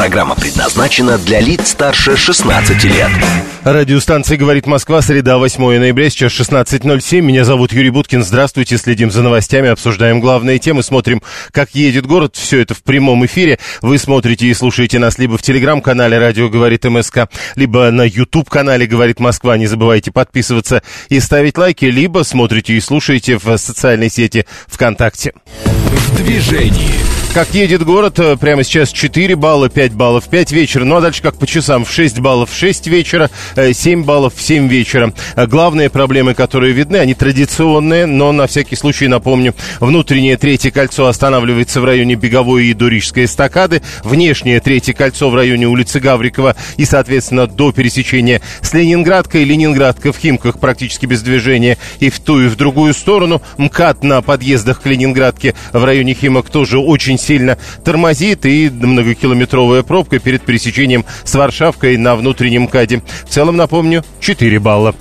Программа предназначена для лиц старше 16 лет. Радиостанция «Говорит Москва», среда, 8 ноября, сейчас 16.07. Меня зовут Юрий Буткин. Здравствуйте, следим за новостями, обсуждаем главные темы, смотрим, как едет город. Все это в прямом эфире. Вы смотрите и слушаете нас либо в телеграм-канале «Радио говорит МСК», либо на YouTube-канале «Говорит Москва». Не забывайте подписываться и ставить лайки, либо смотрите и слушаете в социальной сети ВКонтакте. В движении. Как едет город, э, прямо сейчас 4 балла, 5 баллов, 5 вечера. Ну а дальше как по часам, в 6 баллов, 6 вечера, 7 э, баллов, 7 вечера. Э, главные проблемы, которые видны, они традиционные, но на всякий случай напомню. Внутреннее третье кольцо останавливается в районе Беговой и Дурической эстакады. Внешнее третье кольцо в районе улицы Гаврикова и, соответственно, до пересечения с Ленинградкой. Ленинградка в Химках практически без движения и в ту, и в другую сторону. МКАД на подъездах к Ленинградке в районе Химок тоже очень сильно тормозит и многокилометровая пробка перед пересечением с Варшавкой на внутреннем КАДе. В целом, напомню, 4 балла.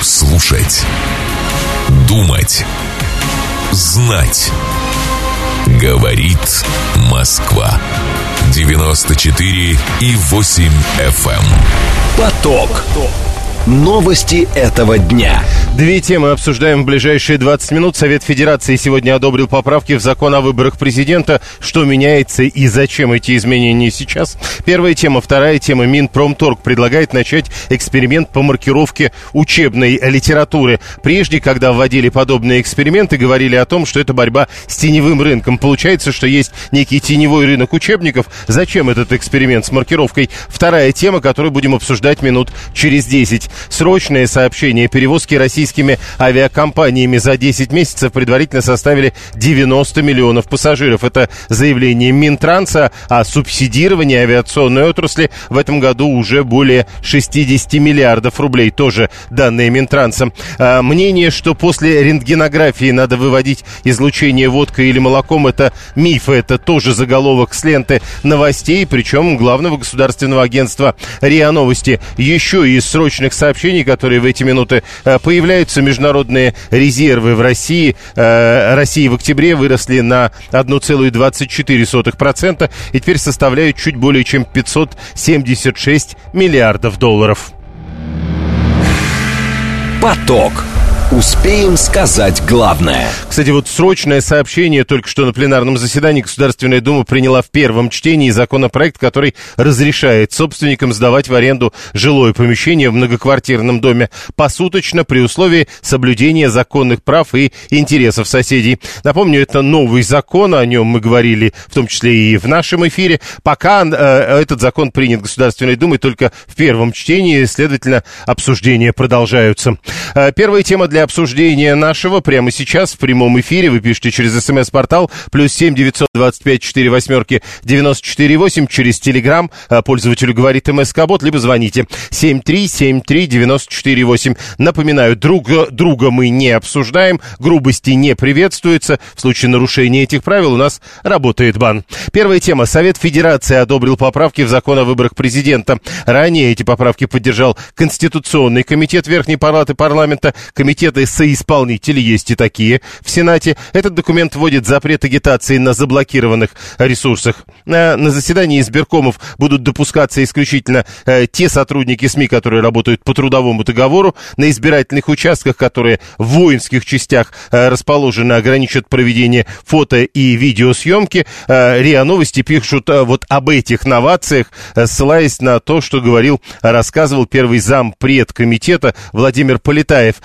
Слушать. Думать. Знать. Говорит Москва. 94 и 8 FM. Эм. Поток. Поток. Новости этого дня. Две темы обсуждаем в ближайшие 20 минут. Совет Федерации сегодня одобрил поправки в закон о выборах президента. Что меняется и зачем эти изменения сейчас? Первая тема. Вторая тема. Минпромторг предлагает начать эксперимент по маркировке учебной литературы. Прежде, когда вводили подобные эксперименты, говорили о том, что это борьба с теневым рынком. Получается, что есть некий теневой рынок учебников. Зачем этот эксперимент с маркировкой? Вторая тема, которую будем обсуждать минут через 10. Срочные сообщения перевозки российскими авиакомпаниями за 10 месяцев предварительно составили 90 миллионов пассажиров. Это заявление Минтранса о субсидировании авиационной отрасли в этом году уже более 60 миллиардов рублей. Тоже данные Минтранса. А, мнение, что после рентгенографии надо выводить излучение водкой или молоком, это миф. Это тоже заголовок с ленты новостей, причем главного государственного агентства РИА Новости. Еще из срочных сообщений сообщений, которые в эти минуты э, появляются. Международные резервы в России. Э, России в октябре выросли на 1,24% и теперь составляют чуть более чем 576 миллиардов долларов. Поток. Успеем сказать главное. Кстати, вот срочное сообщение только что на пленарном заседании Государственная Дума приняла в первом чтении законопроект, который разрешает собственникам сдавать в аренду жилое помещение в многоквартирном доме посуточно при условии соблюдения законных прав и интересов соседей. Напомню, это новый закон, о нем мы говорили в том числе и в нашем эфире. Пока э, этот закон принят Государственной Думой только в первом чтении, следовательно, обсуждения продолжаются. Э, первая тема для для обсуждения нашего прямо сейчас в прямом эфире. Вы пишите через смс-портал плюс семь девятьсот двадцать пять четыре восьмерки девяносто четыре восемь через телеграм. А, пользователю говорит МСК-бот, либо звоните семь три семь три девяносто четыре восемь. Напоминаю, друга, друга мы не обсуждаем, грубости не приветствуется. В случае нарушения этих правил у нас работает бан. Первая тема. Совет Федерации одобрил поправки в закон о выборах президента. Ранее эти поправки поддержал Конституционный комитет Верхней Палаты парламента, комитет комитеты соисполнители, есть и такие в Сенате. Этот документ вводит запрет агитации на заблокированных ресурсах. На, на заседании избиркомов будут допускаться исключительно э, те сотрудники СМИ, которые работают по трудовому договору. На избирательных участках, которые в воинских частях э, расположены, ограничат проведение фото и видеосъемки. Э, РИА Новости пишут вот об этих новациях, ссылаясь на то, что говорил, рассказывал первый зам предкомитета Владимир Полетаев.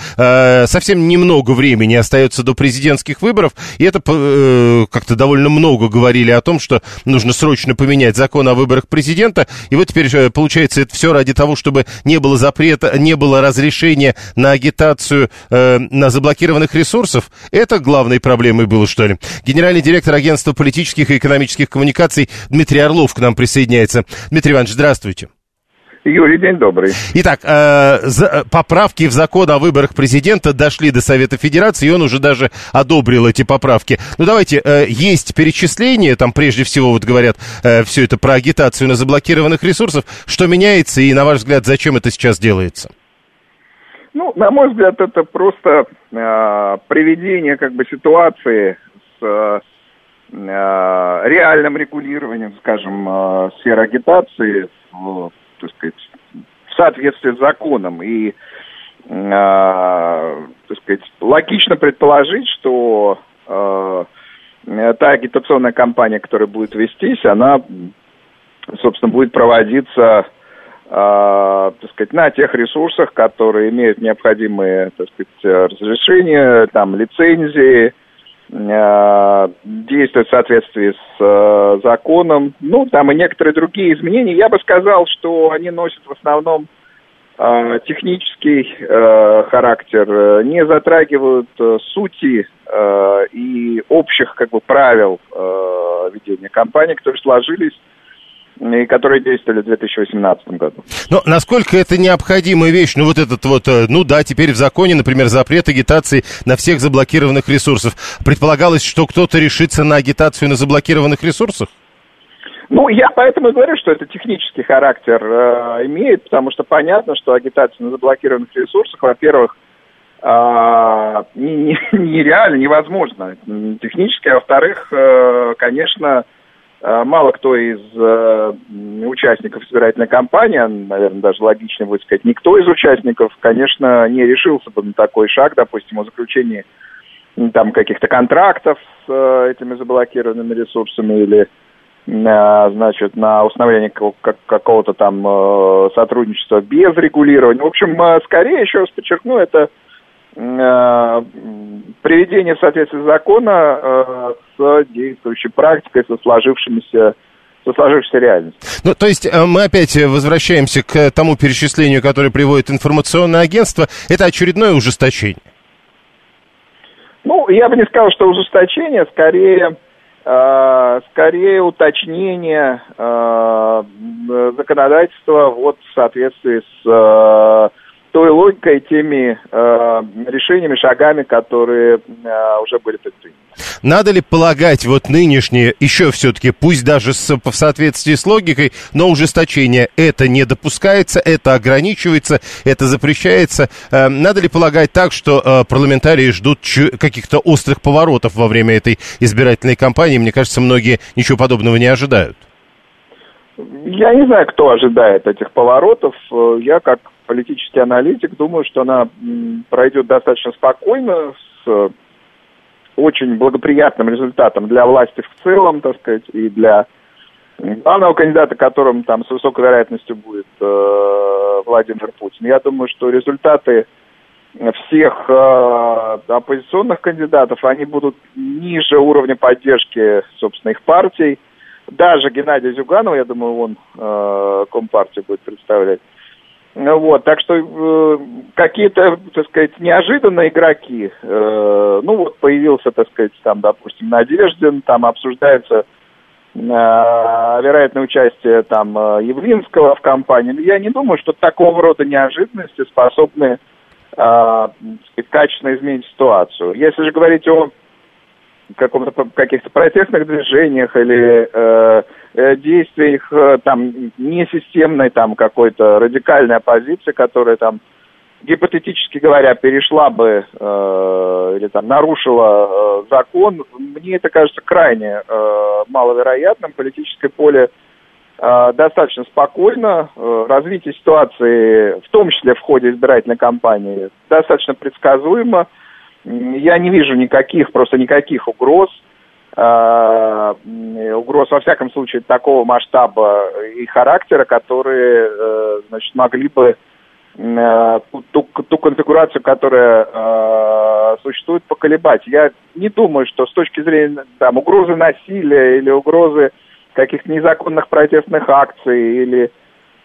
Э, совсем немного времени остается до президентских выборов, и это э, как-то довольно много говорили о том, что нужно срочно поменять закон о выборах президента, и вот теперь э, получается это все ради того, чтобы не было запрета, не было разрешения на агитацию э, на заблокированных ресурсов. Это главной проблемой было, что ли. Генеральный директор агентства политических и экономических коммуникаций Дмитрий Орлов к нам присоединяется. Дмитрий Иванович, здравствуйте. Юрий, день добрый. Итак, э, за, поправки в закон о выборах президента дошли до Совета Федерации, и он уже даже одобрил эти поправки. Ну, давайте, э, есть перечисление, там прежде всего, вот говорят, э, все это про агитацию на заблокированных ресурсах. Что меняется и, на ваш взгляд, зачем это сейчас делается? Ну, на мой взгляд, это просто э, приведение как бы ситуации с э, реальным регулированием, скажем, э, сферы агитации в так сказать, в соответствии с законом. И, э, так сказать, логично предположить, что э, та агитационная кампания, которая будет вестись, она, собственно, будет проводиться, э, так сказать, на тех ресурсах, которые имеют необходимые, так сказать, разрешения, там, лицензии, действует в соответствии с э, законом. Ну, там и некоторые другие изменения. Я бы сказал, что они носят в основном э, технический э, характер, э, не затрагивают э, сути э, и общих как бы правил э, ведения кампании, которые сложились и которые действовали в 2018 году. Но насколько это необходимая вещь? Ну, вот этот вот, э, ну да, теперь в законе, например, запрет агитации на всех заблокированных ресурсах. Предполагалось, что кто-то решится на агитацию на заблокированных ресурсах? Ну, я поэтому и говорю, что это технический характер э, имеет, потому что понятно, что агитация на заблокированных ресурсах, во-первых, э, нереально, не, невозможно технически, а во-вторых, э, конечно, Э, мало кто из э, участников избирательной кампании, наверное, даже логичнее будет сказать, никто из участников, конечно, не решился бы на такой шаг, допустим, о заключении там каких-то контрактов с э, этими заблокированными ресурсами или на, значит, на установление какого-то там э, сотрудничества без регулирования. В общем, э, скорее, еще раз подчеркну, это приведение в соответствии закона э, с действующей практикой, со сложившимися со сложившейся реальностью. Ну, то есть э, мы опять возвращаемся к тому перечислению, которое приводит информационное агентство. Это очередное ужесточение? Ну, я бы не сказал, что ужесточение, скорее, э, скорее уточнение э, законодательства вот в соответствии с э, той логикой, теми э, решениями, шагами, которые э, уже были предприняты. Надо ли полагать вот нынешнее, еще все-таки, пусть даже с, в соответствии с логикой, но ужесточение это не допускается, это ограничивается, это запрещается. Э, надо ли полагать так, что э, парламентарии ждут каких-то острых поворотов во время этой избирательной кампании? Мне кажется, многие ничего подобного не ожидают. Я не знаю, кто ожидает этих поворотов. Э, я как политический аналитик думаю, что она пройдет достаточно спокойно, с очень благоприятным результатом для власти в целом, так сказать, и для главного кандидата, которым там с высокой вероятностью будет э, Владимир Путин. Я думаю, что результаты всех э, оппозиционных кандидатов, они будут ниже уровня поддержки, собственно, их партий даже Геннадия Зюганова, я думаю, он э, Компартию будет представлять. Вот, так что э, какие-то, так сказать, неожиданные игроки, э, ну вот появился, так сказать, там, допустим, Надеждин, там обсуждается э, вероятное участие там э, Явлинского в компании. Я не думаю, что такого рода неожиданности способны э, сказать, качественно изменить ситуацию. Если же говорить о каком-то каких-то протестных движениях или э, э, действиях э, там несистемной там какой-то радикальной оппозиции, которая там гипотетически говоря перешла бы э, или там нарушила э, закон, мне это кажется крайне э, маловероятным. Политическое поле э, достаточно спокойно, э, развитие ситуации, в том числе в ходе избирательной кампании, достаточно предсказуемо я не вижу никаких, просто никаких угроз. Uh, угроз, во всяком случае, такого масштаба и характера, которые, uh, значит, могли бы uh, ту, ту конфигурацию, которая существует, поколебать. Я не думаю, что с точки зрения там, угрозы насилия или угрозы каких-то незаконных протестных акций или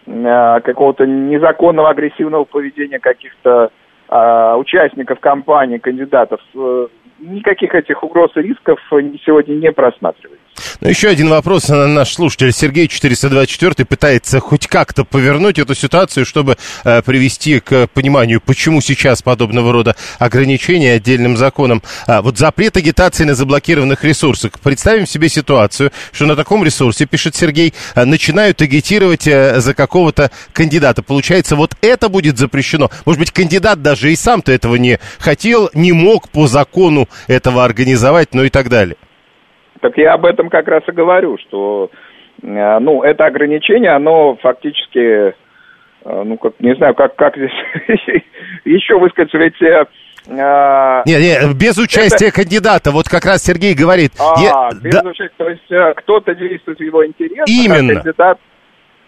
какого-то незаконного агрессивного поведения каких-то а, участников кампании, кандидатов, э, никаких этих угроз и рисков сегодня не просматривается. Ну, еще один вопрос. Наш слушатель Сергей 424 пытается хоть как-то повернуть эту ситуацию, чтобы э, привести к пониманию, почему сейчас подобного рода ограничения отдельным законом. А, вот запрет агитации на заблокированных ресурсах. Представим себе ситуацию, что на таком ресурсе, пишет Сергей, э, начинают агитировать э, за какого-то кандидата. Получается, вот это будет запрещено. Может быть, кандидат даже и сам-то этого не хотел, не мог по закону этого организовать, ну и так далее. Так я об этом как раз и говорю, что э, ну, это ограничение, оно фактически, э, ну, как, не знаю, как, как здесь еще высказаться, ведь... Э, не, не, без участия это... кандидата, вот как раз Сергей говорит. А, я... без да... участия, то есть кто-то действует в его интересах, а Именно. А кандидат...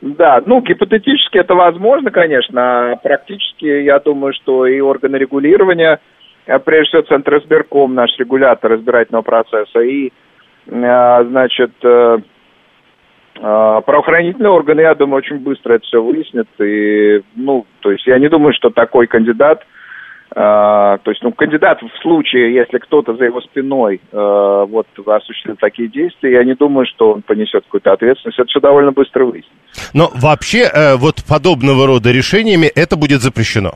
Да, ну, гипотетически это возможно, конечно, а практически, я думаю, что и органы регулирования, прежде всего Центр избирком, наш регулятор избирательного процесса, и значит, э, э, правоохранительные органы, я думаю, очень быстро это все выяснят. И, ну, то есть я не думаю, что такой кандидат, то есть, ну, кандидат в случае, если кто-то за его спиной вот осуществит такие действия, я не думаю, что он понесет какую-то ответственность. Это все довольно быстро выяснится. Но вообще вот подобного рода решениями это будет запрещено.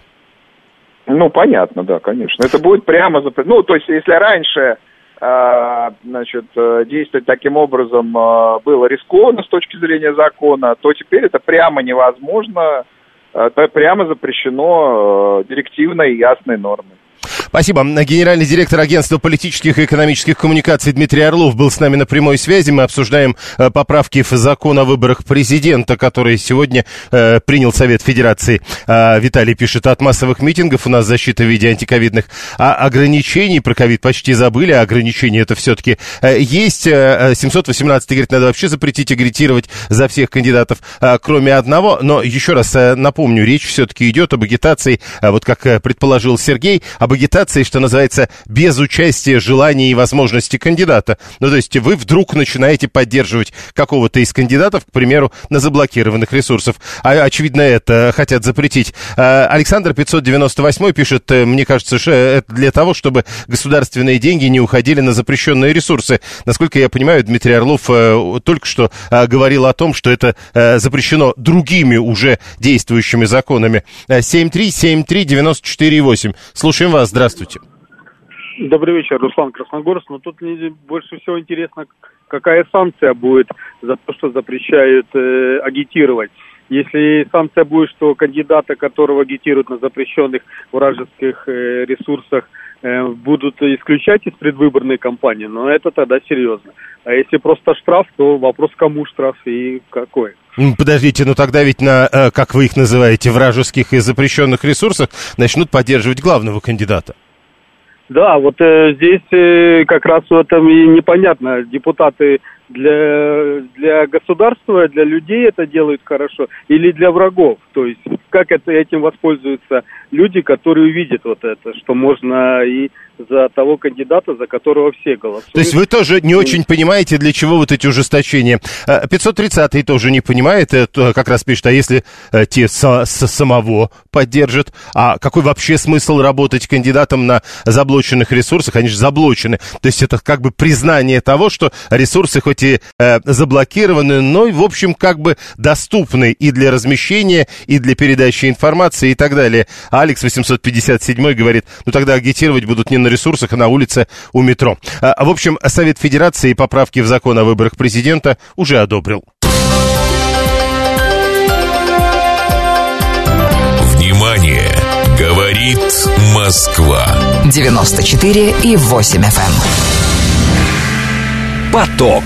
Ну, понятно, да, конечно. Это будет прямо запрещено. Ну, то есть, если раньше значит, э, действовать таким образом а, было рискованно с точки зрения закона, то теперь это прямо невозможно, это прямо запрещено э, директивной ясной нормой. Спасибо. Генеральный директор агентства политических и экономических коммуникаций Дмитрий Орлов был с нами на прямой связи. Мы обсуждаем э, поправки в закон о выборах президента, который сегодня э, принял Совет Федерации. Э, Виталий пишет, от массовых митингов у нас защита в виде антиковидных а ограничений. Про ковид почти забыли, а ограничения это все-таки э, есть. Э, 718 говорит, надо вообще запретить агитировать за всех кандидатов, э, кроме одного. Но еще раз напомню, речь все-таки идет об агитации, э, вот как предположил Сергей, об агитации агитации, что называется, без участия, желания и возможности кандидата. Ну, то есть вы вдруг начинаете поддерживать какого-то из кандидатов, к примеру, на заблокированных ресурсах. А, очевидно, это хотят запретить. А, Александр 598 пишет, э, мне кажется, что это для того, чтобы государственные деньги не уходили на запрещенные ресурсы. Насколько я понимаю, Дмитрий Орлов э, только что э, говорил о том, что это запрещено другими уже действующими законами. 7373948. Слушаем вас. Здравствуйте. Здравствуйте. Добрый вечер, Руслан Красногорск. Но тут мне больше всего интересно, какая санкция будет за то, что запрещают э, агитировать. Если санкция будет, что кандидата, которого агитируют на запрещенных вражеских э, ресурсах, будут исключать из предвыборной кампании, но это тогда серьезно. А если просто штраф, то вопрос, кому штраф и какой. Подождите, ну тогда ведь на, э, как вы их называете, вражеских и запрещенных ресурсах начнут поддерживать главного кандидата. Да, вот э, здесь э, как раз в этом и непонятно. Депутаты для, для государства, для людей это делают хорошо или для врагов. То есть как это, этим воспользуются люди, которые увидят вот это, что можно и за того кандидата, за которого все голосуют. То есть вы тоже не очень понимаете, для чего вот эти ужесточения. 530-й э, тоже не понимает, это как раз пишет, а если э, те со, со самого поддержат, а какой вообще смысл работать кандидатом на заблоченных ресурсах? Они же заблочены. То есть это как бы признание того, что ресурсы хоть и э, заблокированы, но, в общем, как бы доступны и для размещения, и для передачи информации и так далее. Алекс 857 говорит, ну тогда агитировать будут не на ресурсах, а на улице у метро. А, в общем, Совет Федерации поправки в закон о выборах президента уже одобрил. Внимание! Говорит Москва. 94 и 8 FM. Эм. Поток.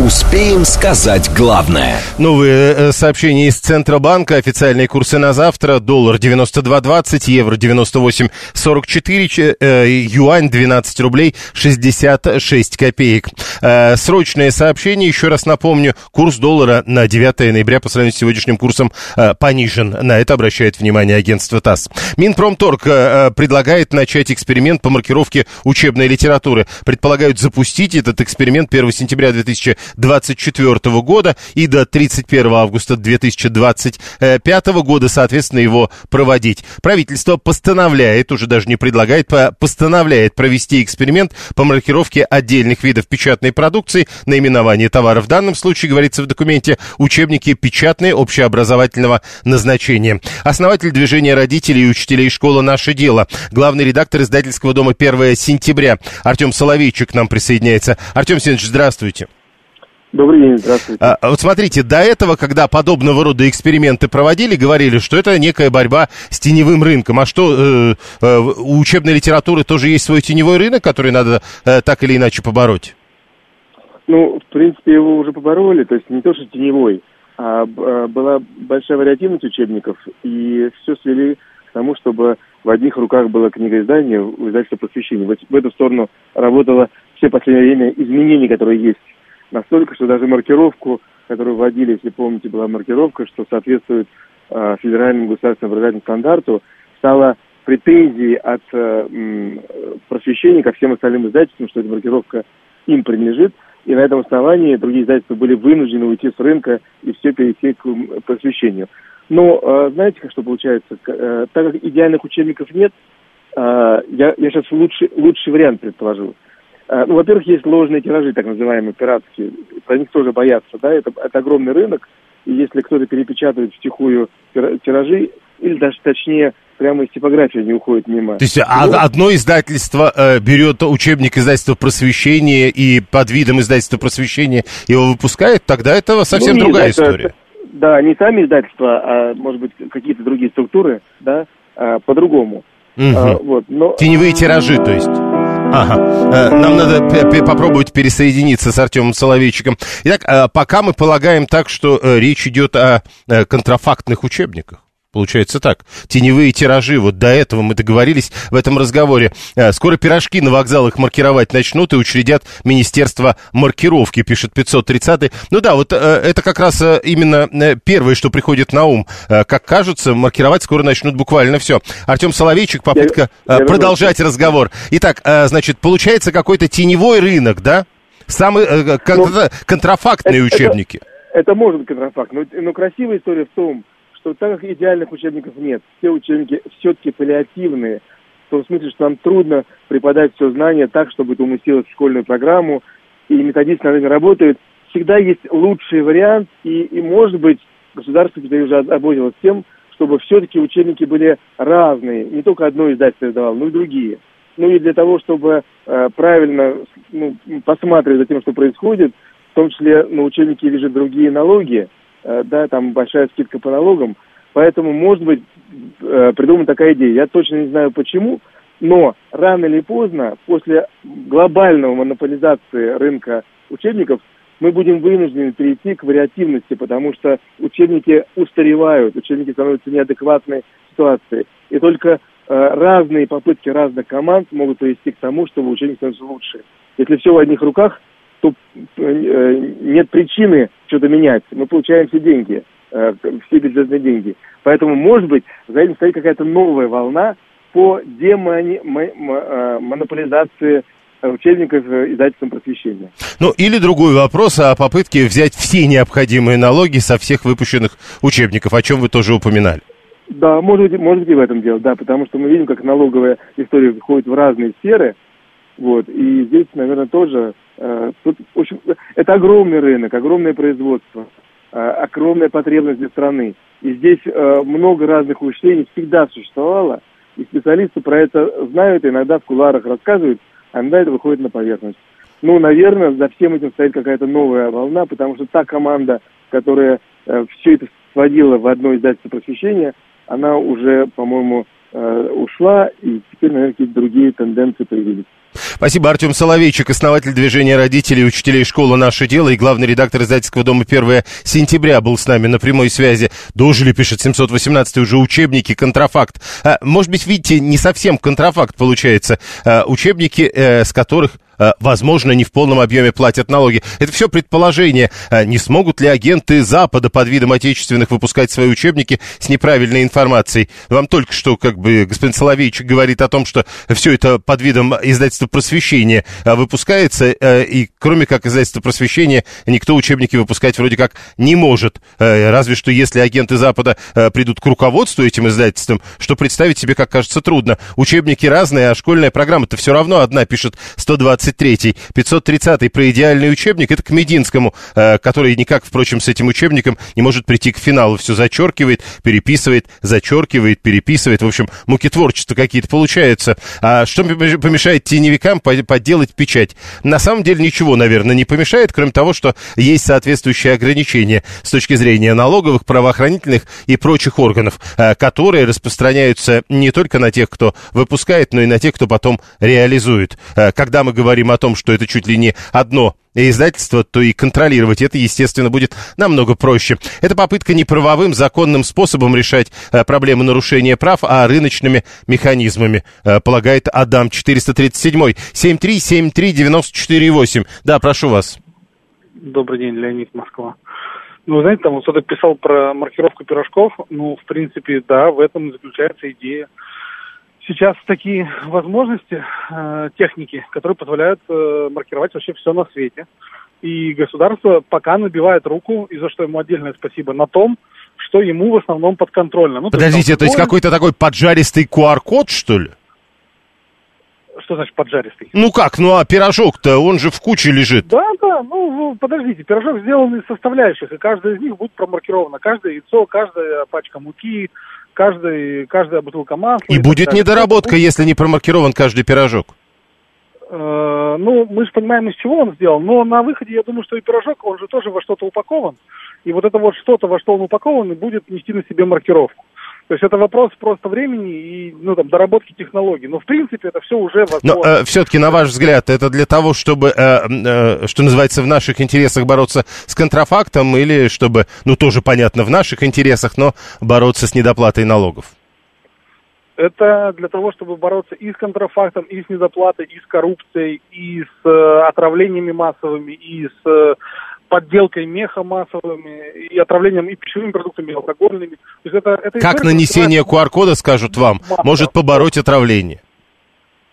Успеем сказать главное. Новые э, сообщения из Центробанка. Официальные курсы на завтра. Доллар 92.20, евро 98.44, э, юань 12 рублей 66 копеек. Э, срочное сообщение. Еще раз напомню, курс доллара на 9 ноября по сравнению с сегодняшним курсом понижен. На это обращает внимание агентство ТАСС. Минпромторг предлагает начать эксперимент по маркировке учебной литературы. Предполагают запустить этот эксперимент 1 сентября 2000 2024 года и до 31 августа 2025 года, соответственно, его проводить. Правительство постановляет, уже даже не предлагает, постановляет провести эксперимент по маркировке отдельных видов печатной продукции, наименование товара в данном случае, говорится в документе, учебники печатные общеобразовательного назначения. Основатель движения родителей и учителей школы «Наше дело», главный редактор издательского дома «1 сентября» Артем Соловейчик к нам присоединяется. Артем Семенович, здравствуйте. Добрый день, здравствуйте. А, вот смотрите, до этого, когда подобного рода эксперименты проводили, говорили, что это некая борьба с теневым рынком. А что, э, э, у учебной литературы тоже есть свой теневой рынок, который надо э, так или иначе побороть? Ну, в принципе, его уже побороли, то есть не то, что теневой, а, а была большая вариативность учебников, и все свели к тому, чтобы в одних руках было книгоиздание, у издательства просвещения. В, в эту сторону работало все последнее время изменения, которые есть Настолько, что даже маркировку, которую вводили, если помните, была маркировка, что соответствует э, федеральному государственному образовательному стандарту, стала претензией от э, просвещения ко всем остальным издательствам, что эта маркировка им принадлежит, и на этом основании другие издательства были вынуждены уйти с рынка и все перейти к просвещению. Но э, знаете, как что получается? Э, так как идеальных учебников нет, э, я, я сейчас лучший, лучший вариант предположу. Э, ну, во-первых, есть ложные тиражи, так называемые пиратские. Про них тоже боятся, да, это, это огромный рынок. И если кто-то перепечатывает втихую тиражи, или даже точнее, прямо из типографии не уходит мимо. То есть ну, одно издательство э, берет учебник издательства просвещения и под видом издательства просвещения его выпускает, тогда это совсем ну, другая история. Да, не сами издательства, а может быть какие-то другие структуры, да, а, по-другому. Угу. А, вот, но... Теневые тиражи, то есть. Ага. Э, нам надо попробовать пересоединиться с Артемом Соловейчиком. Итак, э, пока мы полагаем так, что э, речь идет о контрафактных учебниках. Получается так. Теневые тиражи, вот до этого мы договорились в этом разговоре. Э, скоро пирожки на вокзалах маркировать начнут и учредят Министерство маркировки, пишет 530 Ну да, вот э, это как раз э, именно первое, что приходит на ум. Как кажется, маркировать скоро начнут буквально все. Артем Соловейчик, попытка я, я продолжать разговор. Итак, значит, получается какой-то теневой рынок, да? Самые ну, контрафактные это, учебники. Это, это может контрафакт, но, но красивая история в том, что так как идеальных учебников нет, все учебники все-таки паллиативные, в том смысле, что нам трудно преподать все знания так, чтобы это уместилось в школьную программу, и методисты над этим работают, всегда есть лучший вариант, и, и может быть, государство теперь уже озаботилось тем, чтобы все-таки учебники были разные, не только одно издательство издавало, но и другие. Ну и для того, чтобы э, правильно ну, посматривать за тем, что происходит, в том числе на учебнике лежат другие налоги, да, там большая скидка по налогам, поэтому, может быть, э, придумана такая идея. Я точно не знаю почему, но рано или поздно, после глобального монополизации рынка учебников, мы будем вынуждены перейти к вариативности, потому что учебники устаревают, учебники становятся неадекватной ситуации. И только э, разные попытки разных команд могут привести к тому, чтобы учебник становился лучше. Если все в одних руках, то э, нет причины что-то менять. Мы получаем все деньги, э, все бюджетные деньги. Поэтому, может быть, за этим стоит какая-то новая волна по демонополизации э, учебников издательством просвещения. Ну, или другой вопрос о попытке взять все необходимые налоги со всех выпущенных учебников, о чем вы тоже упоминали. Да, может быть, может быть и в этом дело, да, потому что мы видим, как налоговая история выходит в разные сферы, вот, и здесь, наверное, тоже тут, в общем, это огромный рынок, огромное производство, э, огромная потребность для страны. И здесь э, много разных учреждений всегда существовало, и специалисты про это знают, иногда в куларах рассказывают, а иногда это выходит на поверхность. Ну, наверное, за всем этим стоит какая-то новая волна, потому что та команда, которая все это сводила в одно издательство просвещения, она уже, по-моему, ушла, и теперь, наверное, какие-то другие тенденции появились. Спасибо, Артем Соловейчик, основатель движения родителей учителей школы «Наше дело» и главный редактор издательского дома 1 сентября был с нами на прямой связи. Дожили, пишет 718 уже учебники, контрафакт. А, может быть, видите, не совсем контрафакт получается. А, учебники, э, с которых Э, возможно, не в полном объеме платят налоги. Это все предположение. Э, не смогут ли агенты Запада под видом отечественных выпускать свои учебники с неправильной информацией? Вам только что, как бы, господин Соловейчик говорит о том, что все это под видом издательства издательство просвещения выпускается, и кроме как издательство просвещения, никто учебники выпускать вроде как не может. Разве что если агенты Запада придут к руководству этим издательством, что представить себе, как кажется, трудно. Учебники разные, а школьная программа-то все равно одна, пишет 123-й. 530-й про идеальный учебник, это к Мединскому, который никак, впрочем, с этим учебником не может прийти к финалу. Все зачеркивает, переписывает, зачеркивает, переписывает. В общем, муки творчества какие-то получаются. А что помешает теневикам подделать печать? На самом деле ничего, наверное, не помешает, кроме того, что есть соответствующие ограничения с точки зрения налоговых, правоохранительных и прочих органов, а, которые распространяются не только на тех, кто выпускает, но и на тех, кто потом реализует. А, когда мы говорим о том, что это чуть ли не одно издательство, то и контролировать это, естественно, будет намного проще. Это попытка не правовым, законным способом решать э, проблемы нарушения прав, а рыночными механизмами, э, полагает Адам 437 7373948. Да, прошу вас. Добрый день, Леонид Москва. Ну, вы знаете, там вот кто-то писал про маркировку пирожков. Ну, в принципе, да, в этом заключается идея сейчас такие возможности э, техники, которые позволяют э, маркировать вообще все на свете. И государство пока набивает руку, и за что ему отдельное спасибо, на том, что ему в основном подконтрольно. Ну, Подождите, то есть, есть какой-то такой поджаристый QR-код, что ли? Что значит поджаристый? Ну как, ну а пирожок-то, он же в куче лежит. Да, да, ну, ну подождите, пирожок сделан из составляющих, и каждая из них будет промаркирована. Каждое яйцо, каждая пачка муки, каждый, каждая бутылка масла. И, и будет недоработка, если не промаркирован каждый пирожок. Э, ну, мы же понимаем, из чего он сделан, но на выходе, я думаю, что и пирожок, он же тоже во что-то упакован. И вот это вот что-то, во что он упакован, будет нести на себе маркировку. То есть это вопрос просто времени и ну, там, доработки технологий. Но в принципе это все уже возможно. Но э, все-таки, на ваш взгляд, это для того, чтобы, э, э, что называется, в наших интересах бороться с контрафактом или чтобы, ну тоже понятно, в наших интересах, но бороться с недоплатой налогов? Это для того, чтобы бороться и с контрафактом, и с недоплатой, и с коррупцией, и с э, отравлениями массовыми, и с э, подделкой меха массовыми и отравлением и пищевыми продуктами, и алкогольными. То есть это, это как нанесение QR-кода, скажут вам, масса. может побороть отравление?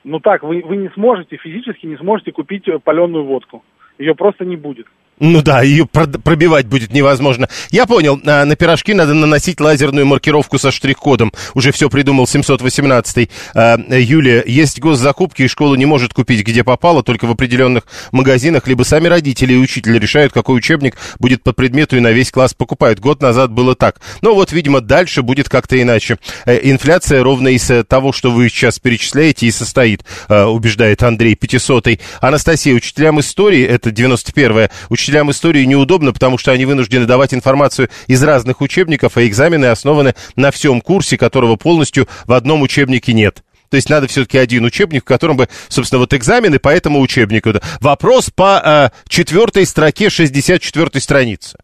Ну так, вы, вы не сможете, физически не сможете купить паленую водку. Ее просто не будет. Ну да, ее пробивать будет невозможно. Я понял, а, на пирожки надо наносить лазерную маркировку со штрих-кодом. Уже все придумал 718-й. А, Юлия, есть госзакупки, и школа не может купить, где попало, только в определенных магазинах, либо сами родители и учитель решают, какой учебник будет по предмету и на весь класс покупают. Год назад было так. Но вот, видимо, дальше будет как-то иначе. Э, инфляция ровно из э, того, что вы сейчас перечисляете, и состоит, э, убеждает Андрей 500 -й. Анастасия, учителям истории, это 91-я, учителям истории неудобно, потому что они вынуждены давать информацию из разных учебников, а экзамены основаны на всем курсе, которого полностью в одном учебнике нет. То есть надо все-таки один учебник, в котором бы, собственно, вот экзамены по этому учебнику. Вопрос по э, четвертой строке 64 страницы.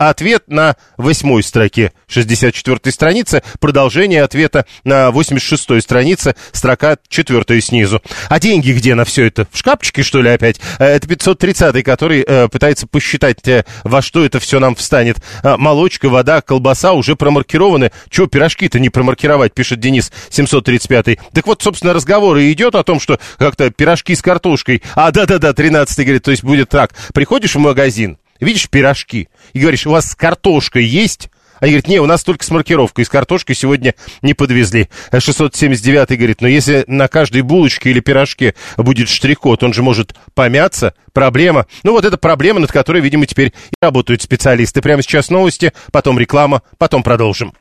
Ответ на восьмой строке 64 страницы, продолжение ответа на 86 странице, строка четвертая снизу. А деньги где на все это? В шкафчике, что ли, опять? Э, это 530 который э, пытается посчитать, э, во что это все нам встанет. Э, молочка, вода, колбаса уже промаркированы. Чего пирожки-то не промаркировать, пишет Денис 735 -й. Так вот, собственно, разговор и идет о том, что как-то пирожки с картошкой. А, да-да-да, 13 говорит, то есть будет так. Приходишь в магазин, видишь пирожки, и говоришь, у вас с картошкой есть? Они говорят, не, у нас только с маркировкой, с картошкой сегодня не подвезли. 679 говорит, но если на каждой булочке или пирожке будет штрих-код, он же может помяться, проблема. Ну вот это проблема, над которой, видимо, теперь и работают специалисты. Прямо сейчас новости, потом реклама, потом продолжим.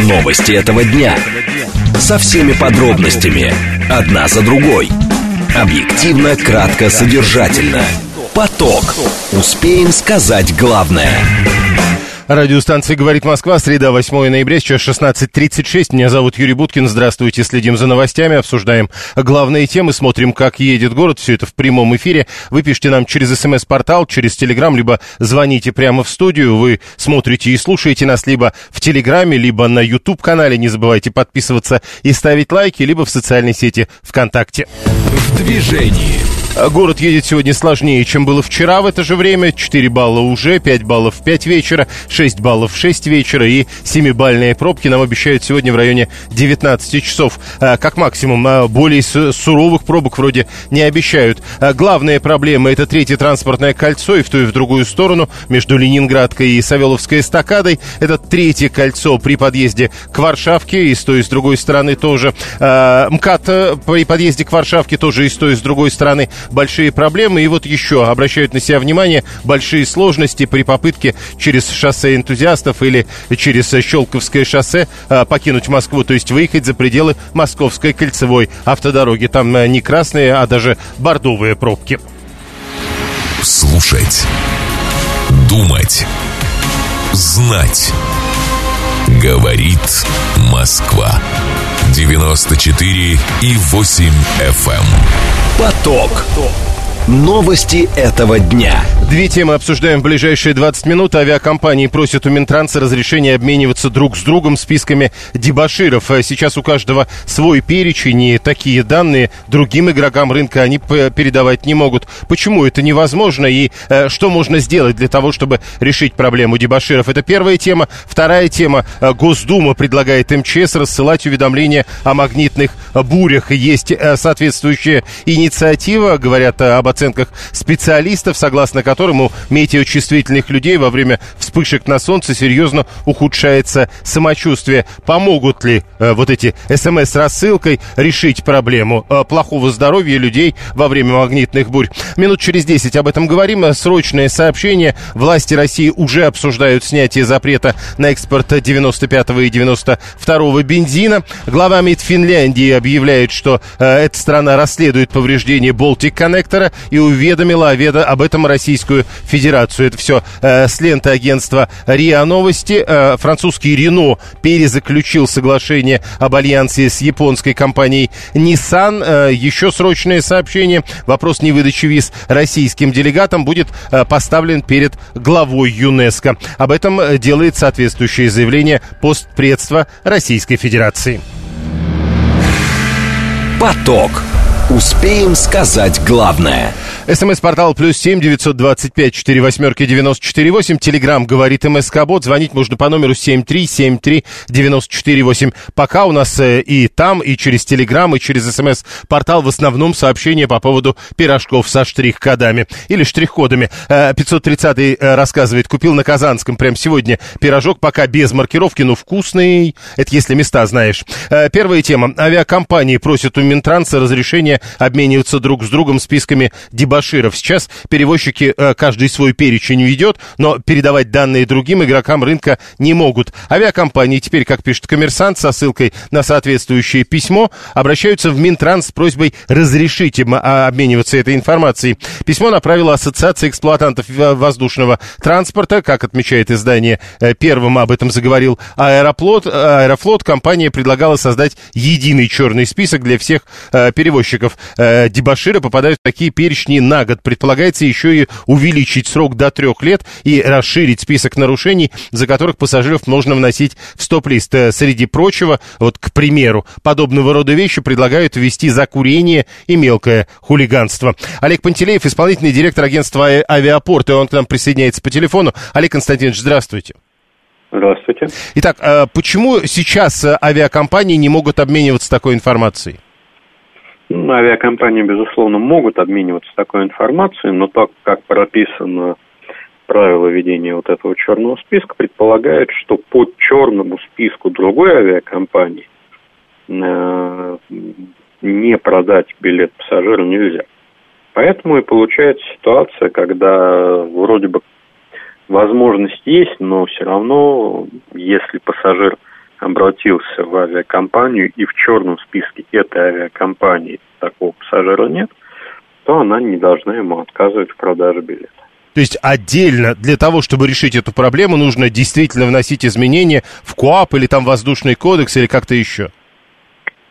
Новости этого дня. Со всеми подробностями. Одна за другой. Объективно, кратко, содержательно. Поток. Успеем сказать главное. Радиостанция «Говорит Москва», среда, 8 ноября, сейчас 16.36. Меня зовут Юрий Буткин. Здравствуйте. Следим за новостями, обсуждаем главные темы, смотрим, как едет город. Все это в прямом эфире. Вы пишите нам через смс-портал, через телеграм, либо звоните прямо в студию. Вы смотрите и слушаете нас либо в телеграме, либо на YouTube-канале. Не забывайте подписываться и ставить лайки, либо в социальной сети ВКонтакте. В движении. А город едет сегодня сложнее, чем было вчера в это же время. 4 балла уже, 5 баллов в 5 вечера, 6 баллов в 6 вечера и 7-бальные пробки нам обещают сегодня в районе 19 часов. А, как максимум, а, более суровых пробок вроде не обещают. Главная проблема – это третье транспортное кольцо и в ту и в другую сторону между Ленинградкой и Савеловской эстакадой. Это третье кольцо при подъезде к Варшавке и с той и с другой стороны тоже. МКАД э, при подъезде к Варшавке тоже и с той и с другой стороны большие проблемы. И вот еще обращают на себя внимание большие сложности при попытке через шоссе энтузиастов или через Щелковское шоссе а, покинуть Москву, то есть выехать за пределы Московской кольцевой автодороги. Там а, не красные, а даже бордовые пробки. Слушать. Думать. Знать. Говорит Москва. 94 и 8 FM. Эм. Поток. Новости этого дня. Две темы обсуждаем в ближайшие 20 минут. Авиакомпании просят у Минтранса разрешения обмениваться друг с другом списками дебаширов. Сейчас у каждого свой перечень, и такие данные другим игрокам рынка они передавать не могут. Почему это невозможно и э, что можно сделать для того, чтобы решить проблему дебаширов? Это первая тема. Вторая тема. Э, Госдума предлагает МЧС рассылать уведомления о магнитных бурях. Есть э, соответствующая инициатива, говорят об оценках специалистов, согласно которым у метеочувствительных людей во время вспышек на солнце серьезно ухудшается самочувствие. Помогут ли э, вот эти смс рассылкой решить проблему э, плохого здоровья людей во время магнитных бурь? Минут через 10 об этом говорим. Срочное сообщение. Власти России уже обсуждают снятие запрета на экспорт 95 и 92 бензина. Глава МИД Финляндии объявляет, что э, эта страна расследует повреждение Болтик Коннектора и уведомила об этом Российскую Федерацию. Это все э, с ленты агентства РИА Новости. Э, французский Рено перезаключил соглашение об альянсе с японской компанией Nissan. Э, еще срочное сообщение. Вопрос невыдачи виз российским делегатам будет э, поставлен перед главой ЮНЕСКО. Об этом э, делает соответствующее заявление постпредства Российской Федерации. Поток. Успеем сказать главное. СМС-портал плюс семь девятьсот двадцать пять четыре восьмерки девяносто четыре восемь. Телеграмм говорит МСК Бот. Звонить можно по номеру семь три семь три девяносто четыре восемь. Пока у нас э, и там, и через Телеграм, и через СМС-портал в основном сообщения по поводу пирожков со штрих-кодами или штрих-кодами. Э, 530-й э, рассказывает, купил на Казанском прям сегодня пирожок, пока без маркировки, но вкусный. Это если места знаешь. Э, первая тема. Авиакомпании просят у Минтранса разрешения обмениваться друг с другом списками дебаширов. Сейчас перевозчики э, каждый свой перечень ведет, но передавать данные другим игрокам рынка не могут. Авиакомпании теперь, как пишет коммерсант, со ссылкой на соответствующее письмо, обращаются в Минтранс с просьбой разрешить им а, обмениваться этой информацией. Письмо направила Ассоциация эксплуатантов воздушного транспорта, как отмечает издание, э, первым об этом заговорил Аэрофлот. Аэрофлот компания предлагала создать единый черный список для всех э, перевозчиков. Дебаширы попадают в такие перечни на год. Предполагается еще и увеличить срок до трех лет и расширить список нарушений, за которых пассажиров можно вносить в стоп-лист. Э, среди прочего, вот, к примеру, подобного рода вещи предлагают ввести за курение и мелкое хулиганство. Олег Пантелеев, исполнительный директор агентства «Авиапорт», и он к нам присоединяется по телефону. Олег Константинович, здравствуйте. Здравствуйте. Итак, э, почему сейчас э, авиакомпании не могут обмениваться такой информацией? Ну, авиакомпании, безусловно, могут обмениваться такой информацией, но так, как прописано правило ведения вот этого черного списка, предполагает, что по черному списку другой авиакомпании э, не продать билет пассажиру нельзя. Поэтому и получается ситуация, когда вроде бы возможность есть, но все равно, если пассажир – обратился в авиакомпанию и в черном списке этой авиакомпании такого пассажира нет, то она не должна ему отказывать в продаже билета. То есть отдельно для того, чтобы решить эту проблему, нужно действительно вносить изменения в КОАП или там воздушный кодекс или как-то еще?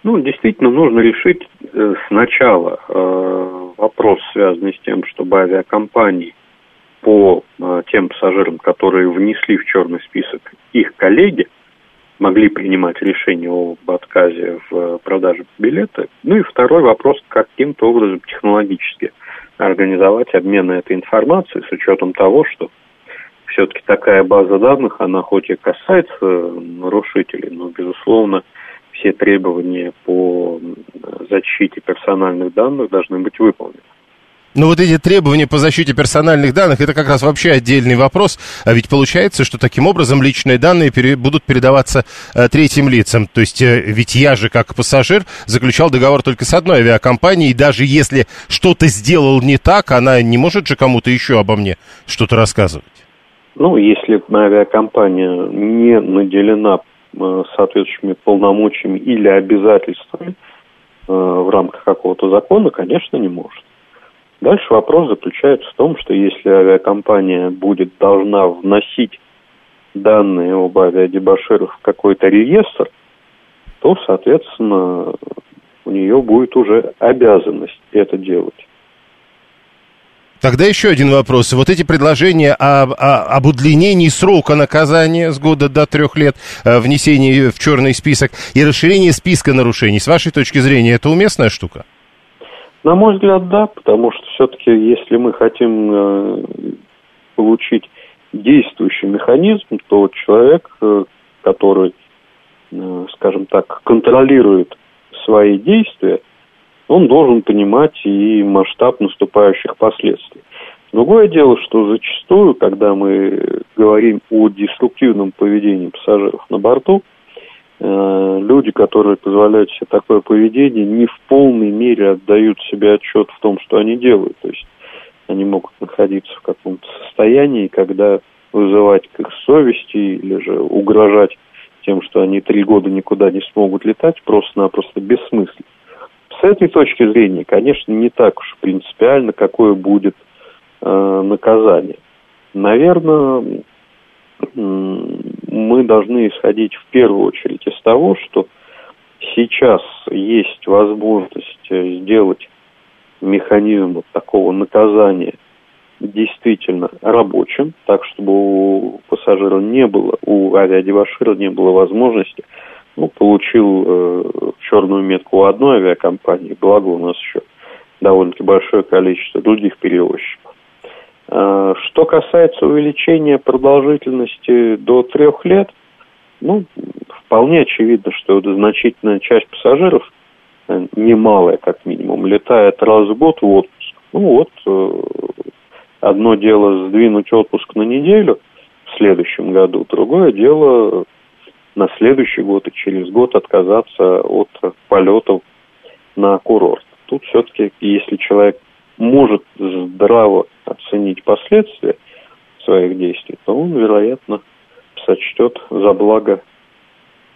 Ну, действительно, нужно решить э, сначала э, вопрос, связанный с тем, чтобы авиакомпании по э, тем пассажирам, которые внесли в черный список их коллеги, могли принимать решение об отказе в продаже билета. Ну и второй вопрос, каким-то образом технологически организовать обмен этой информацией с учетом того, что все-таки такая база данных, она хоть и касается нарушителей, но, безусловно, все требования по защите персональных данных должны быть выполнены. Но вот эти требования по защите персональных данных, это как раз вообще отдельный вопрос. А ведь получается, что таким образом личные данные пере, будут передаваться э, третьим лицам. То есть э, ведь я же как пассажир заключал договор только с одной авиакомпанией, и даже если что-то сделал не так, она не может же кому-то еще обо мне что-то рассказывать. Ну, если авиакомпания не наделена э, соответствующими полномочиями или обязательствами э, в рамках какого-то закона, конечно, не может. Дальше вопрос заключается в том, что если авиакомпания будет должна вносить данные об авиадебаширах в какой-то реестр, то, соответственно, у нее будет уже обязанность это делать. Тогда еще один вопрос. Вот эти предложения об, об удлинении срока наказания с года до трех лет, э, внесении в черный список и расширении списка нарушений, с вашей точки зрения, это уместная штука? На мой взгляд, да, потому что все-таки, если мы хотим э, получить действующий механизм, то человек, э, который, э, скажем так, контролирует свои действия, он должен понимать и масштаб наступающих последствий. Другое дело, что зачастую, когда мы говорим о деструктивном поведении пассажиров на борту, люди, которые позволяют себе такое поведение, не в полной мере отдают себе отчет в том, что они делают. То есть они могут находиться в каком-то состоянии, когда вызывать к их совести или же угрожать тем, что они три года никуда не смогут летать, просто-напросто бессмысленно. С этой точки зрения, конечно, не так уж принципиально, какое будет э, наказание. Наверное, мы должны исходить в первую очередь из того, что сейчас есть возможность э, сделать механизм вот такого наказания действительно рабочим, так чтобы у пассажира не было, у авиадевашира не было возможности, ну, получил э, черную метку у одной авиакомпании, благо у нас еще довольно-таки большое количество других перевозчиков. Э, что касается увеличения продолжительности до трех лет, ну, вполне очевидно, что значительная часть пассажиров, э, немалая как минимум, летает раз в год в отпуск. Ну вот, э, одно дело сдвинуть отпуск на неделю в следующем году, другое дело на следующий год и через год отказаться от полетов на курорт. Тут все-таки, если человек может здраво оценить последствия своих действий, то он, вероятно, сочтет за благо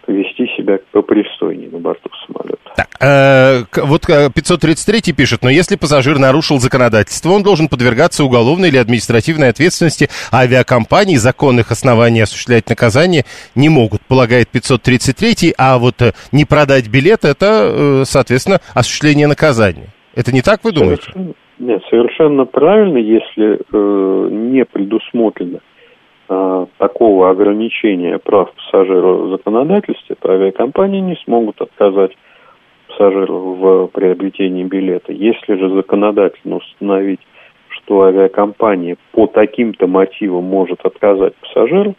вести себя попристойнее на борту самолета. Так, э, вот 533 э, пишет, но если пассажир нарушил законодательство, он должен подвергаться уголовной или административной ответственности, авиакомпании законных оснований осуществлять наказание не могут, полагает 533, а вот э, не продать билет, это, э, соответственно, осуществление наказания. Это не так, вы думаете? Совершенно, нет, совершенно правильно, если э, не предусмотрено э, такого ограничения прав пассажира в законодательстве, то авиакомпании не смогут отказать пассажиру в приобретении билета. Если же законодательно установить, что авиакомпания по таким-то мотивам может отказать пассажиру,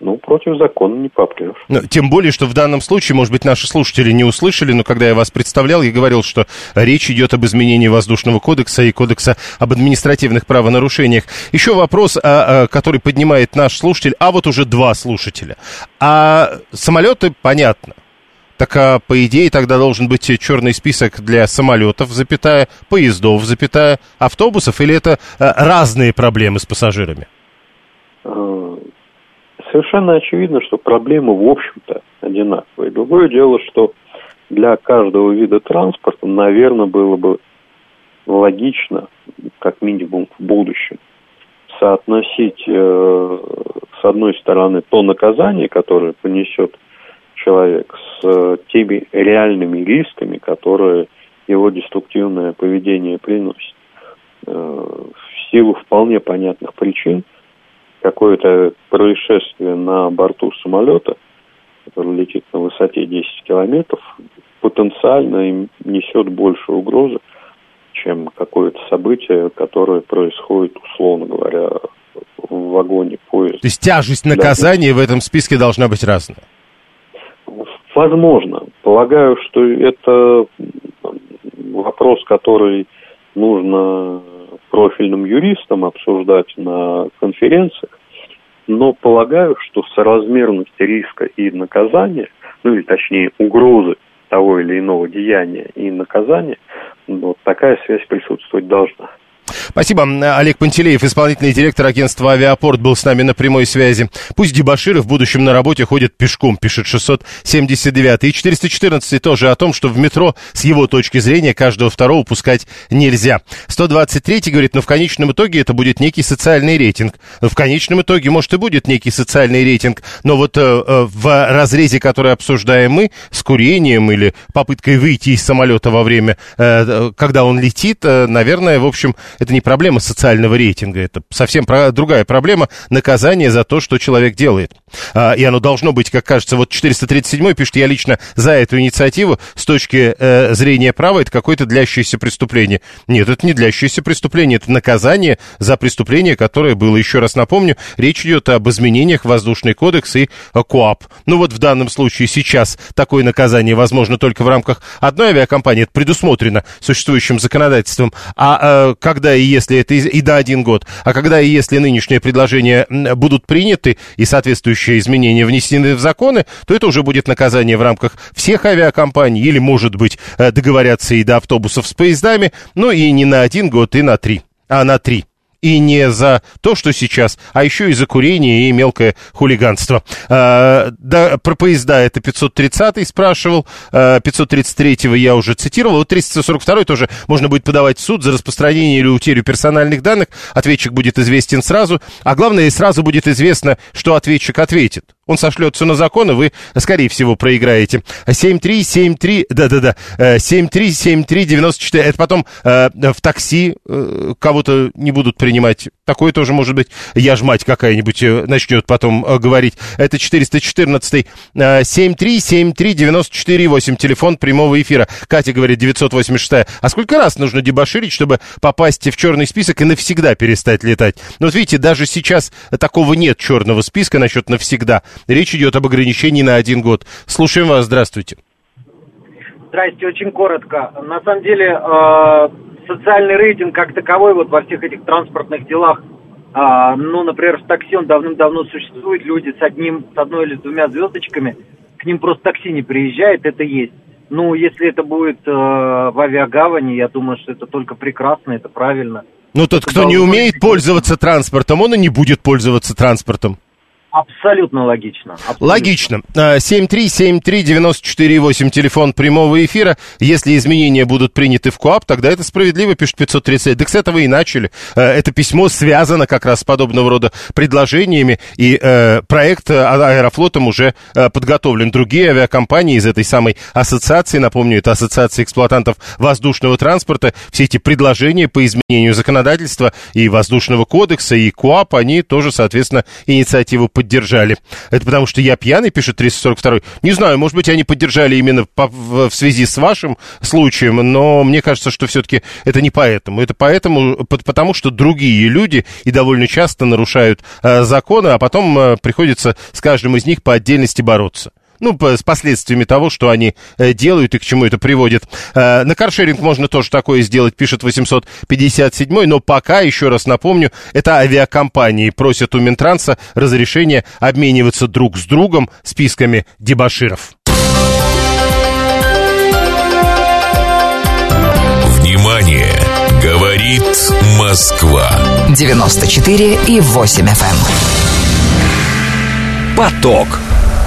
ну, против закона не попрешь. Но, тем более, что в данном случае, может быть, наши слушатели не услышали, но когда я вас представлял, я говорил, что речь идет об изменении воздушного кодекса и кодекса об административных правонарушениях. Еще вопрос, а, а, который поднимает наш слушатель, а вот уже два слушателя. А самолеты, понятно. Так, а, по идее, тогда должен быть черный список для самолетов, запятая, поездов, запятая, автобусов, или это а, разные проблемы с пассажирами? Совершенно очевидно, что проблемы, в общем-то, одинаковые. Другое дело, что для каждого вида транспорта, наверное, было бы логично, как минимум в будущем, соотносить э, с одной стороны то наказание, которое понесет человек, с э, теми реальными рисками, которые его деструктивное поведение приносит. Э, в силу вполне понятных причин – какое-то происшествие на борту самолета который летит на высоте 10 километров, потенциально несет больше угрозы, чем какое-то событие, которое происходит, условно говоря, в вагоне поезда. То есть тяжесть наказания в этом списке должна быть разная? Возможно. Полагаю, что это вопрос, который нужно профильным юристам обсуждать на конференциях, но полагаю, что соразмерность риска и наказания, ну или точнее угрозы того или иного деяния и наказания, вот такая связь присутствовать должна. Спасибо. Олег Пантелеев, исполнительный директор агентства «Авиапорт», был с нами на прямой связи. Пусть дебаширы в будущем на работе ходят пешком, пишет 679 И 414 тоже о том, что в метро с его точки зрения каждого второго пускать нельзя. 123 говорит, но в конечном итоге это будет некий социальный рейтинг. В конечном итоге, может, и будет некий социальный рейтинг, но вот э, э в разрезе, который обсуждаем мы, с курением или попыткой выйти из самолета во время, э, э когда он летит, э, наверное, в общем, это не проблема социального рейтинга, это совсем про, другая проблема наказания за то, что человек делает. А, и оно должно быть, как кажется, вот 437 пишет, я лично за эту инициативу с точки э, зрения права, это какое-то длящееся преступление. Нет, это не длящееся преступление, это наказание за преступление, которое было. Еще раз напомню, речь идет об изменениях в Воздушный кодекс и КОАП. Ну вот в данном случае сейчас такое наказание возможно только в рамках одной авиакомпании, это предусмотрено существующим законодательством. А э, когда когда и если это и до один год, а когда и если нынешние предложения будут приняты и соответствующие изменения внесены в законы, то это уже будет наказание в рамках всех авиакомпаний или, может быть, э, договорятся и до автобусов с поездами, но и не на один год, и на три, а на три и не за то, что сейчас, а еще и за курение и мелкое хулиганство. А, да, про поезда это 530-й спрашивал, а, 533-го я уже цитировал, вот 342-й тоже можно будет подавать в суд за распространение или утерю персональных данных, ответчик будет известен сразу, а главное, сразу будет известно, что ответчик ответит. Он сошлется на закон, и вы, скорее всего, проиграете. 7-3-7-3, да-да-да, 7-3-7-3-94, это потом э, в такси э, кого-то не будут принимать. Такое тоже может быть. Я ж мать какая-нибудь э, начнет потом э, говорить. Это 414 э, 7373948, телефон прямого эфира. Катя говорит 986. А сколько раз нужно дебоширить, чтобы попасть в черный список и навсегда перестать летать? Ну, вот видите, даже сейчас такого нет черного списка насчет навсегда. Речь идет об ограничении на один год. Слушаем вас, здравствуйте. Здрасте, очень коротко. На самом деле, э, социальный рейтинг как таковой вот во всех этих транспортных делах, а, ну, например, в такси он давным-давно существует, люди с одним, с одной или с двумя звездочками, к ним просто такси не приезжает, это есть. Ну, если это будет э, в авиагавани, я думаю, что это только прекрасно, это правильно. Ну, тот, это кто не умеет пользоваться транспортом, он и не будет пользоваться транспортом. Абсолютно логично. Абсолютно. Логично. 7373948, а, телефон прямого эфира. Если изменения будут приняты в КОАП, тогда это справедливо, пишет 530. Так с этого и начали. А, это письмо связано как раз с подобного рода предложениями, и э, проект Аэрофлотом уже э, подготовлен. Другие авиакомпании из этой самой ассоциации, напомню, это Ассоциация эксплуатантов воздушного транспорта, все эти предложения по изменению законодательства и воздушного кодекса, и КОАП, они тоже, соответственно, инициативу поддержали. Это потому что я пьяный, пишет 342 Не знаю, может быть, они поддержали именно по, в, в связи с вашим случаем, но мне кажется, что все-таки это не поэтому. Это поэтому, потому что другие люди и довольно часто нарушают э, законы, а потом э, приходится с каждым из них по отдельности бороться ну, с последствиями того, что они э, делают и к чему это приводит. Э, на каршеринг можно тоже такое сделать, пишет 857 но пока, еще раз напомню, это авиакомпании просят у Минтранса разрешения обмениваться друг с другом списками дебаширов. Внимание! Говорит Москва. 94 и 8 FM. Эм. Поток.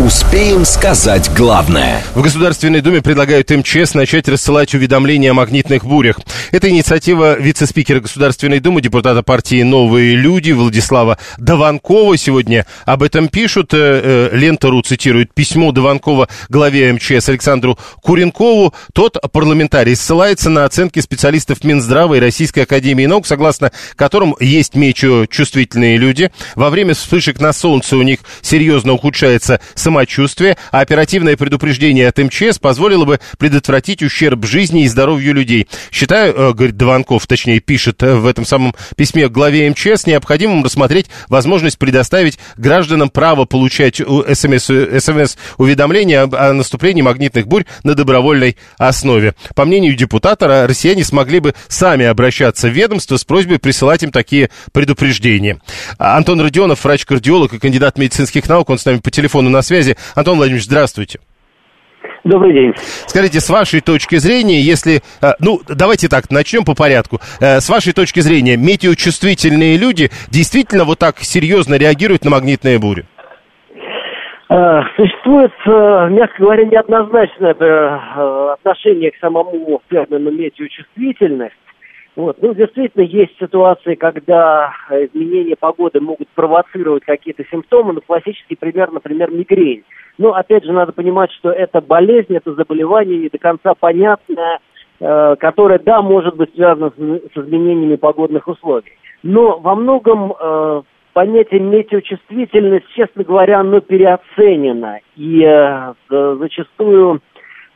Успеем сказать главное. В Государственной Думе предлагают МЧС начать рассылать уведомления о магнитных бурях. Это инициатива вице-спикера Государственной Думы, депутата партии «Новые люди» Владислава Даванкова. Сегодня об этом пишут. Э, э, Лента.ру цитирует письмо Даванкова главе МЧС Александру Куренкову. Тот парламентарий ссылается на оценки специалистов Минздрава и Российской Академии Наук, согласно которым есть мечу чувствительные люди. Во время вспышек на солнце у них серьезно ухудшается самочувствие самочувствия, а оперативное предупреждение от МЧС позволило бы предотвратить ущерб жизни и здоровью людей. Считаю, э, говорит Дованков, точнее пишет э, в этом самом письме главе МЧС, необходимым рассмотреть возможность предоставить гражданам право получать СМС-уведомления о наступлении магнитных бурь на добровольной основе. По мнению депутата, россияне смогли бы сами обращаться в ведомство с просьбой присылать им такие предупреждения. Антон Родионов, врач-кардиолог и кандидат медицинских наук, он с нами по телефону на связи. Антон Владимирович, здравствуйте. Добрый день. Скажите, с вашей точки зрения, если... Э, ну, давайте так, начнем по порядку. Э, с вашей точки зрения, метеочувствительные люди действительно вот так серьезно реагируют на магнитные бури? Э, существует, мягко говоря, неоднозначное отношение к самому термину метеочувствительность. Вот. Ну, действительно, есть ситуации, когда изменения погоды могут провоцировать какие-то симптомы, но классический пример, например, мигрень. Но, опять же, надо понимать, что это болезнь, это заболевание не до конца понятное, э, которое, да, может быть связано с, с изменениями погодных условий. Но во многом э, понятие метеочувствительность, честно говоря, оно переоценено. И э, зачастую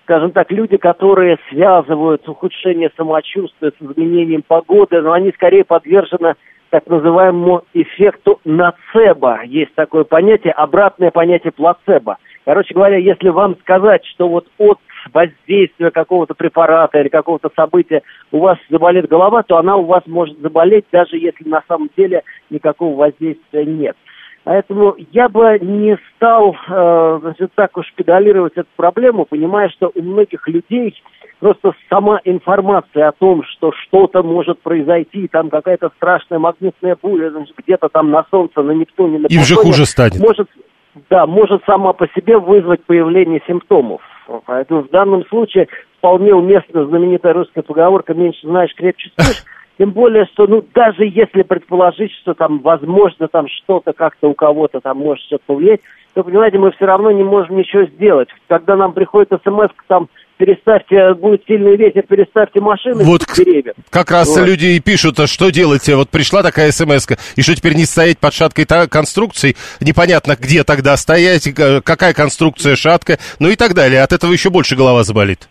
скажем так, люди, которые связывают ухудшение самочувствия с изменением погоды, но они скорее подвержены так называемому эффекту нацебо. Есть такое понятие, обратное понятие плацебо. Короче говоря, если вам сказать, что вот от воздействия какого-то препарата или какого-то события у вас заболит голова, то она у вас может заболеть, даже если на самом деле никакого воздействия нет. Поэтому я бы не стал э, значит, так уж педалировать эту проблему, понимая, что у многих людей просто сама информация о том, что что-то может произойти, там какая-то страшная магнитная буря, где-то там на Солнце, на Нептуне, на Им же хуже станет. Может, да, может сама по себе вызвать появление симптомов. Поэтому в данном случае вполне уместна знаменитая русская поговорка «меньше знаешь, крепче спишь». Тем более, что, ну, даже если предположить, что там, возможно, там что-то как-то у кого-то там может что-то повлиять, то, понимаете, мы все равно не можем ничего сделать. Когда нам приходит смс, там, переставьте, будет сильный ветер, переставьте машины вот деревья. Как раз вот. люди и пишут, а что делать? Вот пришла такая смс и что теперь не стоять под шаткой конструкции? Непонятно, где тогда стоять, какая конструкция шаткая, ну и так далее. От этого еще больше голова заболит.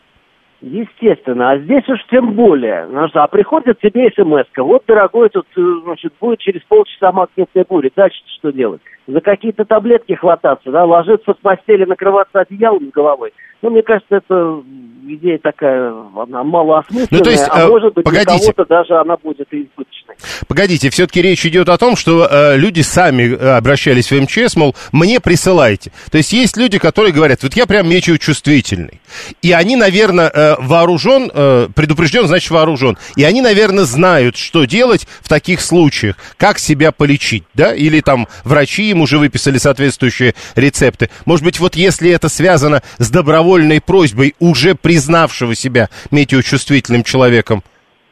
Естественно, а здесь уж тем более. Ну, а приходит тебе смс -ка. Вот, дорогой, тут, э, значит, будет через полчаса магнитная буря. Дальше что делать? За какие-то таблетки хвататься, да, ложиться в постели, накрываться одеялом головой. Ну, мне кажется, это идея такая, она малоосмысленная, ну, то есть, а э, может быть, погодите. для кого-то даже она будет избыточной. Погодите, все-таки речь идет о том, что э, люди сами э, обращались в МЧС, мол, мне присылайте. То есть есть люди, которые говорят, вот я прям метеочувствительный. И они, наверное, э, вооружен, э, предупрежден, значит вооружен. И они, наверное, знают, что делать в таких случаях, как себя полечить, да? Или там врачи им уже выписали соответствующие рецепты. Может быть, вот если это связано с добровольной просьбой уже признавшего себя метеочувствительным человеком.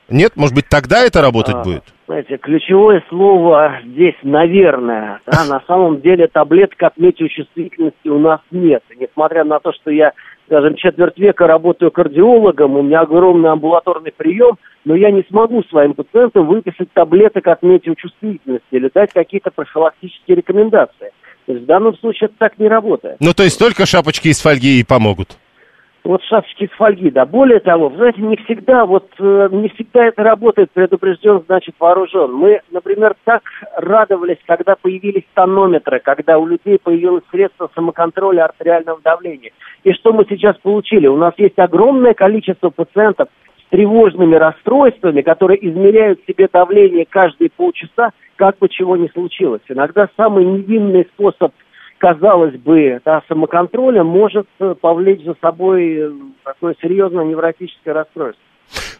Нет? Может быть, тогда это работать а, будет? Знаете, ключевое слово здесь «наверное». Да? На самом деле таблеток от метеочувствительности у нас нет. несмотря на то, что я, скажем, четверть века работаю кардиологом, у меня огромный амбулаторный прием, но я не смогу своим пациентам выписать таблеток от метеочувствительности или дать какие-то профилактические рекомендации. То есть в данном случае это так не работает. Ну, то есть только шапочки из фольги и помогут? Вот шапочки из фольги, да. Более того, знаете, не всегда, вот э, не всегда это работает, предупрежден, значит вооружен. Мы, например, так радовались, когда появились тонометры, когда у людей появилось средство самоконтроля артериального давления. И что мы сейчас получили? У нас есть огромное количество пациентов с тревожными расстройствами, которые измеряют себе давление каждые полчаса, как бы чего ни случилось. Иногда самый невинный способ, казалось бы, да, самоконтроля может э, повлечь за собой э, такое серьезное невротическое расстройство.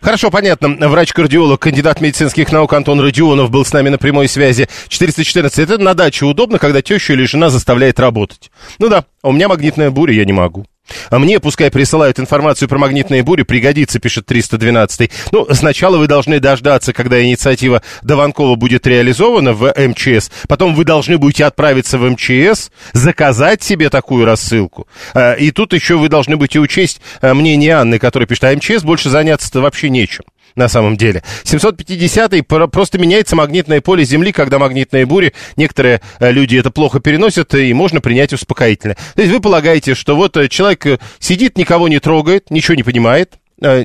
Хорошо, понятно. Врач-кардиолог, кандидат медицинских наук Антон Родионов был с нами на прямой связи. 414. Это на даче удобно, когда теща или жена заставляет работать. Ну да, а у меня магнитная буря, я не могу. А мне пускай присылают информацию про магнитные бури, пригодится, пишет 312. Ну, сначала вы должны дождаться, когда инициатива Дованкова будет реализована в МЧС. Потом вы должны будете отправиться в МЧС, заказать себе такую рассылку. А, и тут еще вы должны будете учесть а, мнение Анны, которая пишет, а МЧС больше заняться-то вообще нечем. На самом деле. 750-й просто меняется магнитное поле Земли, когда магнитные бури, некоторые э, люди это плохо переносят, и можно принять успокоительное. То есть вы полагаете, что вот э, человек э, сидит, никого не трогает, ничего не понимает,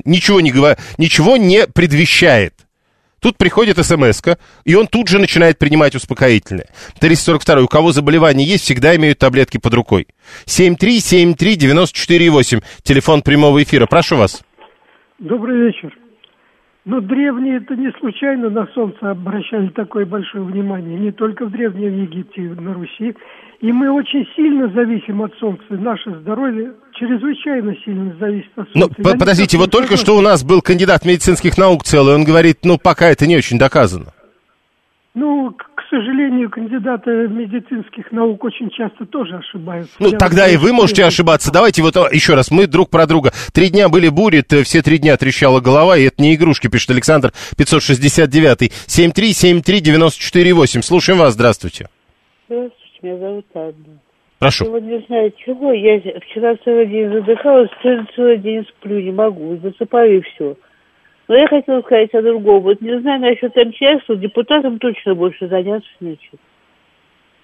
ничего не, говорит, ничего не предвещает. Тут приходит смс и он тут же начинает принимать успокоительное. 342. У кого заболевание есть, всегда имеют таблетки под рукой. 7373948. Телефон прямого эфира. Прошу вас. Добрый вечер. Но древние это не случайно на солнце обращали такое большое внимание. Не только в Древнем Египте, на Руси. И мы очень сильно зависим от солнца. Наше здоровье чрезвычайно сильно зависит от ну, солнца. Ну, подождите, вот только что у нас был кандидат медицинских наук целый. Он говорит, ну, пока это не очень доказано. Ну, к сожалению, кандидаты медицинских наук очень часто тоже ошибаются. Ну, Я тогда и вы можете ошибаться. Давайте вот а, еще раз, мы друг про друга. Три дня были бури, все три дня трещала голова, и это не игрушки, пишет Александр 569. 7373948. Слушаем вас, здравствуйте. Здравствуйте, меня зовут Анна. Прошу. Я вот не знаю чего, я вчера целый день задыхалась, целый день сплю, не могу, засыпаю и все. Но я хотела сказать о другом. Вот не знаю насчет МЧС, но депутатам точно больше заняться нечем.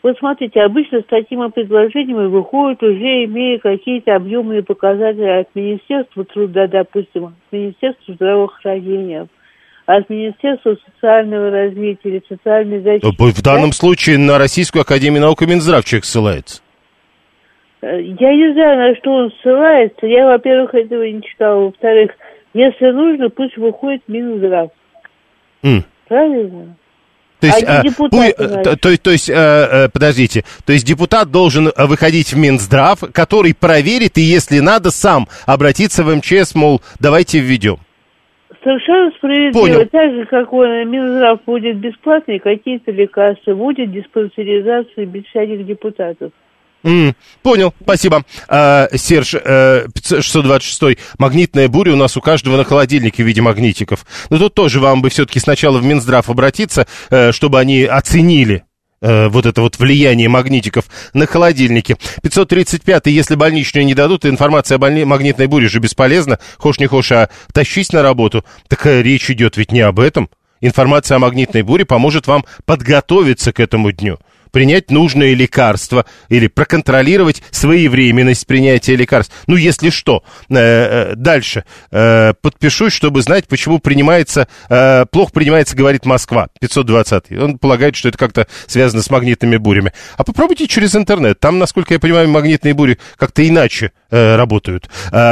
Вот смотрите, обычно с таким предложением выходят уже имея какие-то объемные показатели от Министерства труда, допустим, от Министерства здравоохранения, от Министерства социального развития или социальной защиты. В данном да? случае на Российскую Академию Наук и Минздрав человек ссылается. Э, я не знаю, на что он ссылается. Я, во-первых, этого не читала. Во-вторых, если нужно, пусть выходит Минздрав. Mm. Правильно? То есть, а, депутаты, пу- то, то, то есть, э, подождите, то есть депутат должен выходить в Минздрав, который проверит и, если надо, сам обратиться в МЧС, мол, давайте введем. Совершенно справедливо. Понял. Так же, как он, Минздрав будет бесплатный, какие-то лекарства, будет диспансеризация без всяких депутатов. Mm, понял, спасибо. А, Серж, а, 626 магнитная буря у нас у каждого на холодильнике в виде магнитиков. Но тут тоже вам бы все-таки сначала в Минздрав обратиться, э, чтобы они оценили э, вот это вот влияние магнитиков на холодильнике. 535 если больничную не дадут, информация о больни... магнитной буре же бесполезна. Хошь не хошь, а тащись на работу. Так э, речь идет ведь не об этом. Информация о магнитной буре поможет вам подготовиться к этому дню принять нужные лекарства или проконтролировать своевременность принятия лекарств. Ну, если что. Э, э, дальше. Э, подпишусь, чтобы знать, почему принимается, плохо принимается, говорит Москва, 520. Он полагает, что это как-то связано с магнитными бурями. А попробуйте через интернет. Там, насколько я понимаю, магнитные бури как-то иначе работают.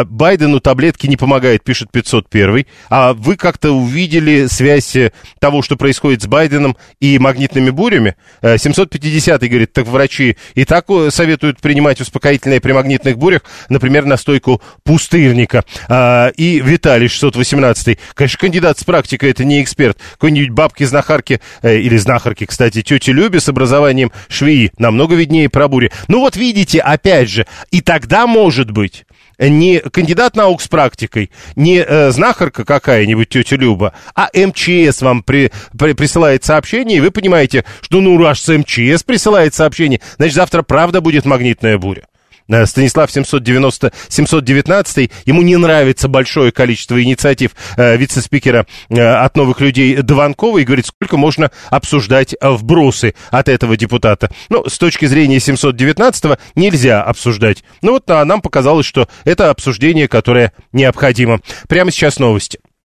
Байдену таблетки не помогают, пишет 501. А вы как-то увидели связь того, что происходит с Байденом и магнитными бурями? 750 50 говорит, так врачи и так э, советуют принимать успокоительные при магнитных бурях, например, настойку пустырника. А, и Виталий 618 конечно, кандидат с практикой, это не эксперт. Какой-нибудь бабки-знахарки, э, или знахарки, кстати, тети Люби с образованием швеи, намного виднее про бури. Ну вот видите, опять же, и тогда, может быть, не кандидат наук с практикой, не э, знахарка какая-нибудь тетя Люба, а МЧС вам при, при, присылает сообщение, и вы понимаете, что ну раз МЧС присылает сообщение, значит завтра правда будет магнитная буря. Э, Станислав 790, 719, ему не нравится большое количество инициатив э, вице-спикера э, от новых людей Дованкова и говорит, сколько можно обсуждать вбросы от этого депутата. Ну, с точки зрения 719 нельзя обсуждать. Ну вот а нам показалось, что это обсуждение, которое необходимо. Прямо сейчас новости.